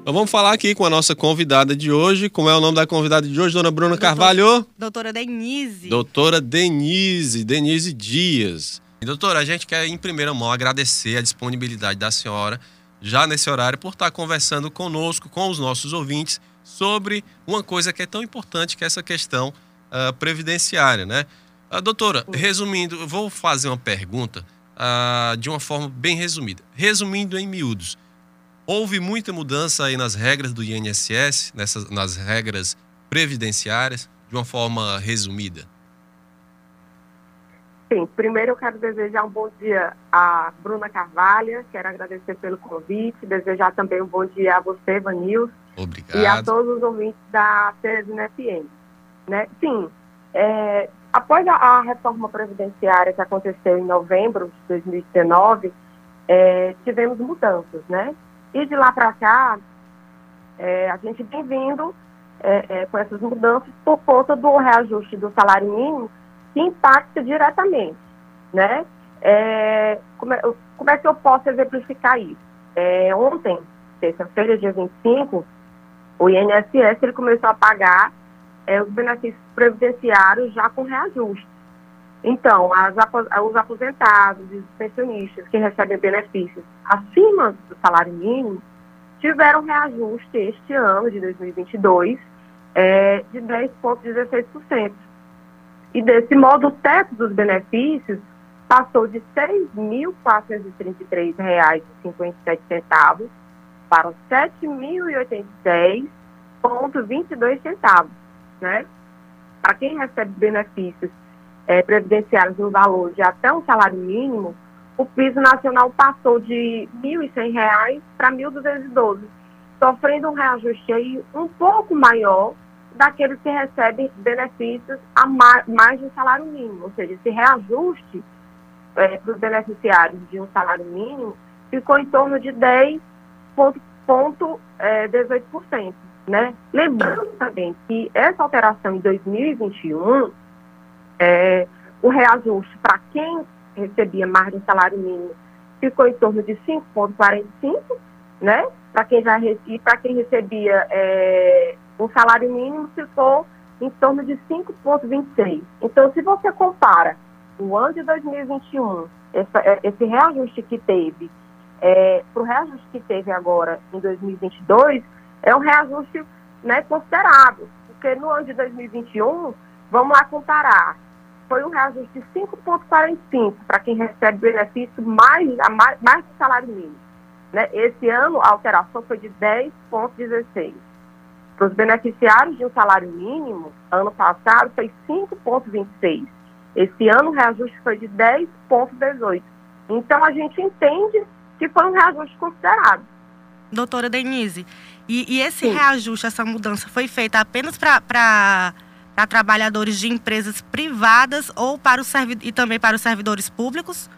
Então vamos falar aqui com a nossa convidada de hoje. Como é o nome da convidada de hoje, dona Bruna Doutor, Carvalho? Doutora Denise. Doutora Denise, Denise Dias. Doutora, a gente quer em primeira mão agradecer a disponibilidade da senhora, já nesse horário, por estar conversando conosco, com os nossos ouvintes, sobre uma coisa que é tão importante, que é essa questão uh, previdenciária, né? Uh, doutora, resumindo, vou fazer uma pergunta uh, de uma forma bem resumida. Resumindo em miúdos, houve muita mudança aí nas regras do INSS, nessas, nas regras previdenciárias, de uma forma resumida? Sim, primeiro eu quero desejar um bom dia a Bruna Carvalho, quero agradecer pelo convite, desejar também um bom dia a você, Vanil. Obrigado. E a todos os ouvintes da Teresina FM. Né? Sim, é, após a, a, reforma previdenciária que aconteceu em novembro de 2019, é, tivemos mudanças, né? E de lá para cá, é, a gente vem vindo é, é, com essas mudanças por conta do reajuste do salário mínimo, que impacta diretamente, né? É, como, é, como, é, que eu posso exemplificar isso? É, ontem, terça-feira, dia 25, o INSS ele começou a pagar os benefícios previdenciários já com reajuste. Então, as, os aposentados e os pensionistas que recebem benefícios acima do salário mínimo tiveram reajuste este ano de 2022 é, de 10,16%. E desse modo, o teto dos benefícios passou de R$ 6.433,57 para R$ 7.086,22, né? Para quem recebe benefícios é, previdenciários no valor de até um salário mínimo, o piso nacional passou de R$ 1.100 para R$ 1.212, sofrendo um reajuste aí um pouco maior daqueles que recebem benefícios a mais, de um salário mínimo. Ou seja, esse reajuste é, para os beneficiários de um salário mínimo ficou em torno de 10,18%. É, né? Lembrando também que essa alteração em 2021, é, o reajuste para quem recebia mais um salário mínimo ficou em torno de 5,45%, né? Para quem já e para quem recebia é, o salário mínimo ficou em torno de 5,26. Então, se você compara o ano de 2021, essa, é, esse reajuste que teve, é, para o reajuste que teve agora em 2022, é um reajuste né, considerável, porque no ano de 2021, vamos lá comparar, foi um reajuste de 5,45 para quem recebe benefício mais, mais, mais do salário mínimo. Né? Esse ano, a alteração foi de 10,16. Para os beneficiários de um salário mínimo, ano passado foi 5,26. Esse ano o reajuste foi de 10,18. Então a gente entende que foi um reajuste considerado. Doutora Denise, e, e esse Sim. reajuste, essa mudança foi feita apenas para trabalhadores de empresas privadas ou para os e também para os servidores públicos?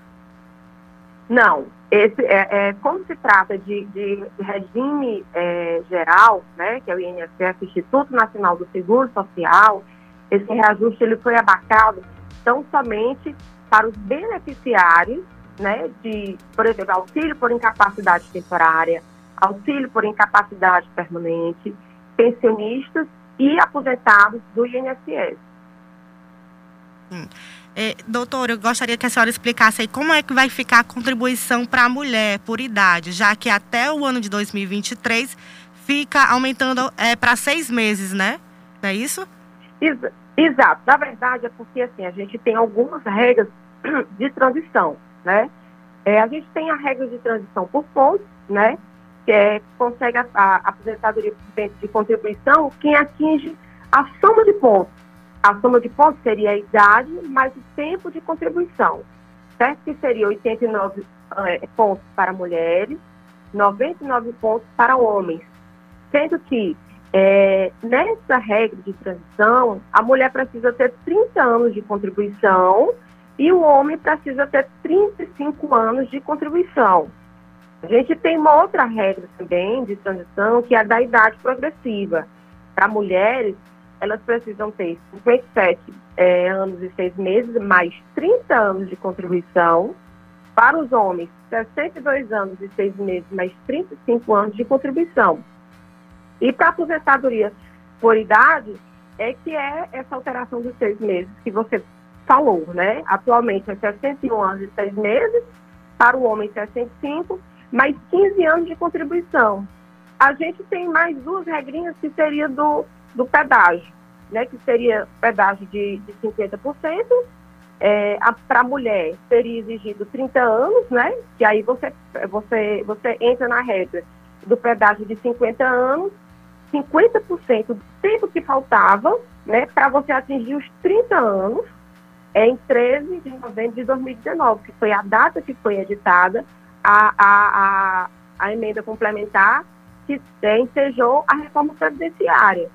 Não, esse, é, é, como se trata de, de regime é, geral, né, que é o INSS, Instituto Nacional do Seguro Social, esse reajuste ele foi abacado tão somente para os beneficiários, né, de, por exemplo, auxílio por incapacidade temporária, auxílio por incapacidade permanente, pensionistas e aposentados do INSS. Hum. É, doutora, eu gostaria que a senhora explicasse aí como é que vai ficar a contribuição para a mulher por idade, já que até o ano de 2023 fica aumentando é, para seis meses, né? Não é isso? Exato. Na verdade, é porque assim, a gente tem algumas regras de transição, né? É, a gente tem a regra de transição por pontos, né? É, consegue a, a aposentadoria de contribuição quem atinge a soma de pontos a soma de pontos seria a idade mais o tempo de contribuição, certo? Que seria 89 é, pontos para mulheres, 99 pontos para homens. Sendo que é, nessa regra de transição, a mulher precisa ter 30 anos de contribuição e o homem precisa ter 35 anos de contribuição. A gente tem uma outra regra também de transição, que é a da idade progressiva. Para mulheres, elas precisam ter 57 é, anos e 6 meses, mais 30 anos de contribuição. Para os homens, 62 anos e 6 meses, mais 35 anos de contribuição. E para aposentadoria por idade, é que é essa alteração dos seis meses que você falou, né? Atualmente é 61 anos e seis meses, para o homem 65, mais 15 anos de contribuição. A gente tem mais duas regrinhas que seria do, do pedágio, né? Que seria pedágio de, de 50%, é, para a mulher seria exigido 30 anos, né? Que aí você, você, você entra na regra do pedágio de 50 anos, 50% do tempo que faltava, né, para você atingir os 30 anos, é em 13 de novembro de 2019, que foi a data que foi editada a, a, a, a emenda complementar que ensejou a reforma previdenciária.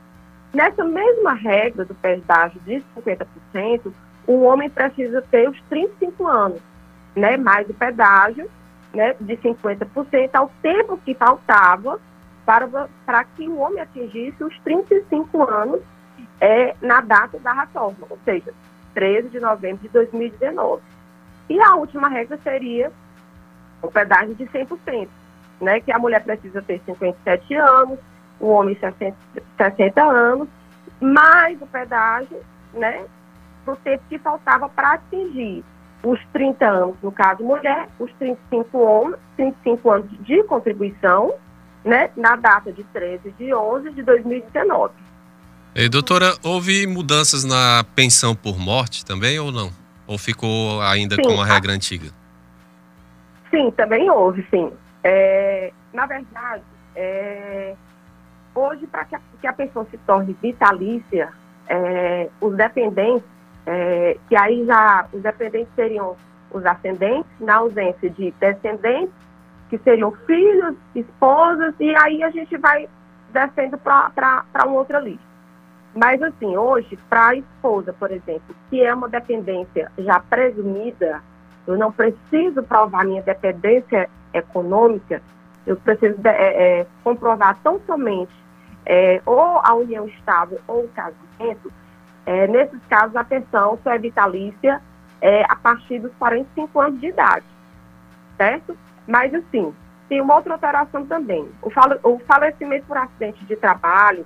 Nessa mesma regra do pedágio de 50%, o homem precisa ter os 35 anos, né, mais o pedágio, né, de 50% ao tempo que faltava para, para que o homem atingisse os 35 anos é, na data da reforma, ou seja, 13 de novembro de 2019. E a última regra seria o pedágio de 100%, né, que a mulher precisa ter 57 anos, o homem 60, 60 anos, mais o pedágio, né, do tempo que faltava para atingir os 30 anos, no caso mulher, os 35, homens, 35 anos de contribuição, né, na data de 13 de 11 de 2019. E, doutora, houve mudanças na pensão por morte também ou não? Ou ficou ainda sim, com a regra a... antiga? Sim, também houve, sim. É, na verdade, é, hoje, para que, que, a pessoa se torne vitalícia, é, os dependentes é, que aí já os dependentes seriam os ascendentes, na ausência de descendentes, que seriam filhos, esposas, e aí a gente vai descendo para uma outra lista. Mas, assim, hoje, para a esposa, por exemplo, que é uma dependência já presumida, eu não preciso provar minha dependência econômica, eu preciso é, é, comprovar tão somente é, ou a união estável ou o casamento, é, nesses casos, a pensão só é vitalícia é, a partir dos 45 anos de idade, certo? Mas, assim, tem uma outra alteração também. O, o falecimento por acidente de trabalho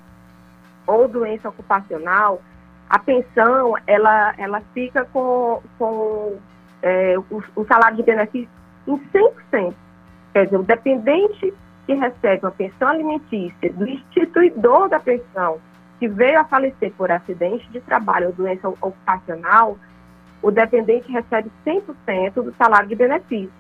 ou doença ocupacional, a pensão, ela, ela fica com, com é, o, o salário de benefício em 100%. Quer dizer, o dependente que recebe uma pensão alimentícia do instituidor da pensão que veio a falecer por acidente de trabalho ou doença ocupacional, o dependente recebe 100% do salário de benefício.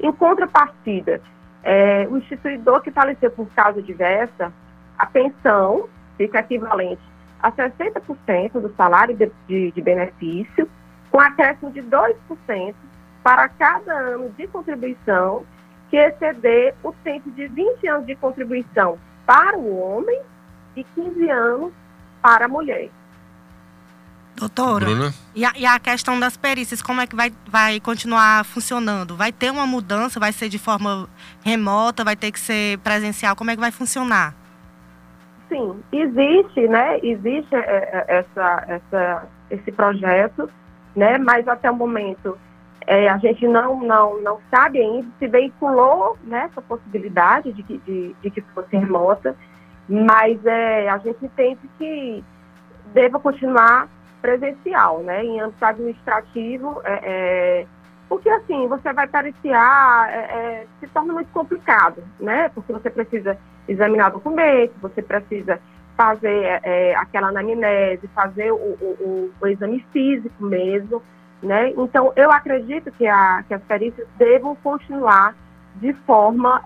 Em contrapartida, é, o instituidor que faleceu por causa diversa, a pensão fica equivalente a 60% do salário de, de, de benefício, com acréscimo de 2% para cada ano de contribuição que exceder o tempo de 20 anos de contribuição para o homem e 15 anos para a mulher. Doutora, e a, e a, questão das perícias, como é que vai, vai continuar funcionando? Vai ter uma mudança? Vai ser de forma remota? Vai ter que ser presencial? Como é que vai funcionar? Sim, existe, né? Existe é, é, essa, essa, esse projeto, né? Mas até o momento é, a gente não, não, não sabe ainda se veiculou né, essa possibilidade de que, de, de que fosse remota mas é, a gente entende que deva continuar presencial, né, em âmbito administrativo, é, é, porque assim, você vai pareciar, é, é, se torna muito complicado, né, porque você precisa examinar documentos, você precisa fazer é, aquela anamnese, fazer o, o, o, exame físico mesmo, né, então eu acredito que, a, que as perícias devam continuar de forma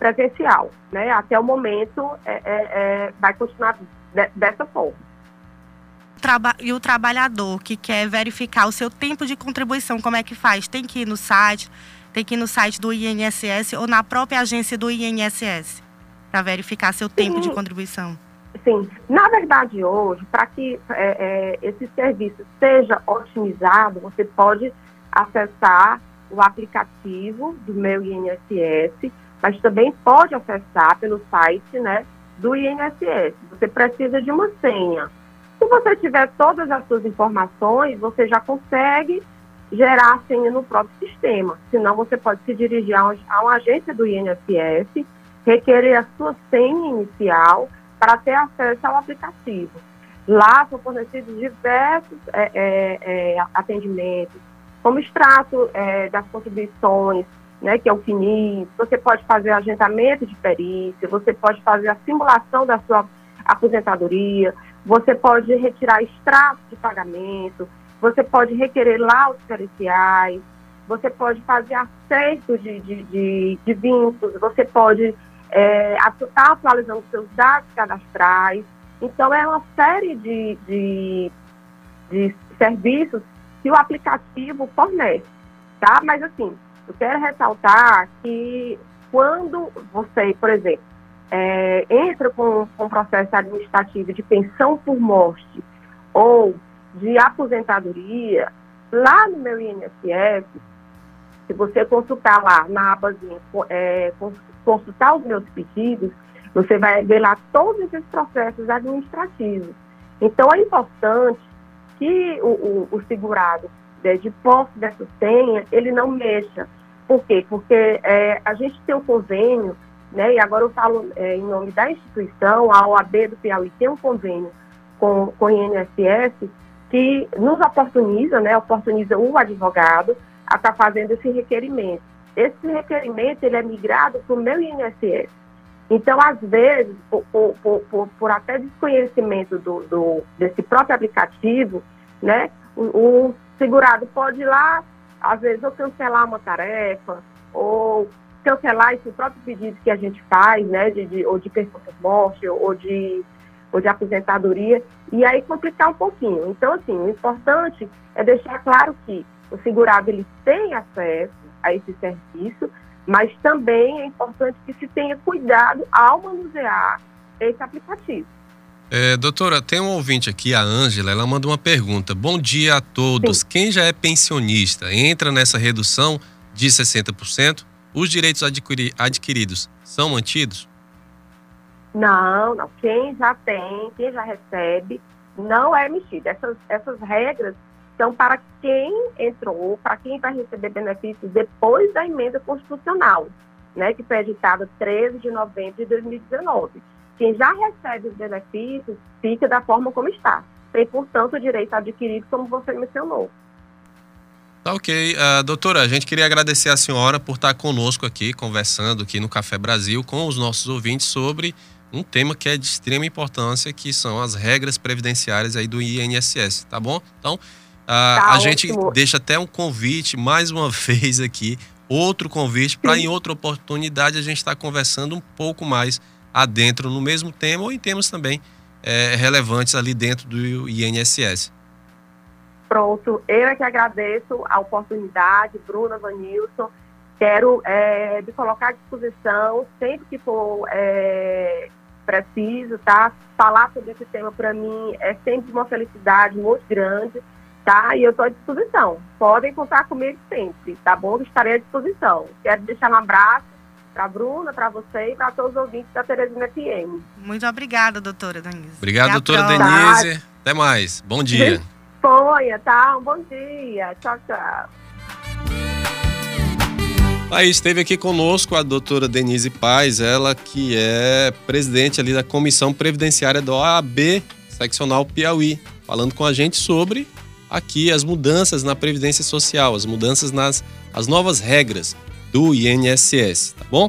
presencial, né? Até o momento é, é, é, vai continuar de, dessa forma. E o trabalhador que quer verificar o seu tempo de contribuição, como é que faz? Tem que ir no site, tem que ir no site do INSS ou na própria agência do INSS para verificar seu Sim. tempo de contribuição? Sim, na verdade hoje, para que é, é, esse serviço seja otimizado, você pode acessar o aplicativo do meu INSS mas também pode acessar pelo site né, do INSS. Você precisa de uma senha. Se você tiver todas as suas informações, você já consegue gerar a senha no próprio sistema. Senão, você pode se dirigir a uma agência do INSS requerer a sua senha inicial para ter acesso ao aplicativo. Lá são fornecidos diversos é, é, é, atendimentos, como extrato é, das contribuições, né, que é o FINIS, você pode fazer agendamento de perícia, você pode fazer a simulação da sua aposentadoria, você pode retirar extratos de pagamento, você pode requerer laudos periciais, você pode fazer acerto de, de, de, de vínculos, você pode é, estar tá atualizando seus dados cadastrais. Então, é uma série de, de, de serviços que o aplicativo fornece, tá? Mas, assim, eu quero ressaltar que quando você, por exemplo, é, entra com, com processo administrativo de pensão por morte ou de aposentadoria, lá no meu INSS, se você consultar lá na abazinha, é, consultar os meus pedidos, você vai ver lá todos esses processos administrativos. Então, é importante que o, o, o segurado né, de posse dessa senha, ele não mexa. Por quê? Porque é, a gente tem um convênio, né, e agora eu falo é, em nome da instituição, a OAB do Piauí tem um convênio com, com o INSS que nos oportuniza, né, oportuniza o advogado a estar tá fazendo esse requerimento. Esse requerimento ele é migrado para o meu INSS. Então, às vezes, por, por, por, por até desconhecimento do, do, desse próprio aplicativo, né, o, o, segurado pode ir lá, às vezes, ou cancelar uma tarefa, ou cancelar esse próprio pedido que a gente faz, né, de, de ou de por morte, ou de, ou de aposentadoria, e aí complicar um pouquinho. Então, assim, o importante é deixar claro que o segurado ele tem acesso a esse serviço, mas também é importante que se tenha cuidado ao manusear esse aplicativo. É, doutora, tem um ouvinte aqui, a Ângela, ela manda uma pergunta. Bom dia a todos. Sim. Quem já é pensionista entra nessa redução de 60%? Os direitos adquiri adquiridos são mantidos? Não, não. Quem já tem, quem já recebe, não é mexido. Essas, essas regras são para quem entrou, para quem vai receber benefícios depois da emenda constitucional, né, que foi editada 13 de novembro de 2019. Quem já recebe os benefícios fica da forma como está. Tem, portanto, o direito adquirido, como você mencionou. Tá ok. Uh, doutora, a gente queria agradecer a senhora por estar conosco aqui, conversando aqui no Café Brasil com os nossos ouvintes sobre um tema que é de extrema importância, que são as regras previdenciárias aí do INSS, tá bom? Então, uh, tá a ótimo. gente deixa até um convite, mais uma vez aqui, outro convite, para em outra oportunidade a gente estar tá conversando um pouco mais adentro no mesmo tema ou em temas também é, relevantes ali dentro do INSS. Pronto, eu é que agradeço a oportunidade, Bruna, Vanilson. Quero é, me colocar à disposição sempre que for é, preciso, tá? Falar sobre esse tema para mim é sempre uma felicidade muito grande, tá? E eu estou à disposição. Podem contar comigo sempre, tá bom? Estarei à disposição. Quero deixar um abraço para a Bruna, para você e para todos os ouvintes da Teresina FM. Muito obrigada, doutora Denise. Obrigado, doutora Denise. Até mais. Bom dia. Disponha, tá? Um bom dia. Tchau, tchau. Aí esteve aqui conosco a doutora Denise Paz, ela que é presidente ali da Comissão Previdenciária do OAB Seccional Piauí, falando com a gente sobre aqui as mudanças na Previdência Social, as mudanças nas as novas regras do INSS, tá bom?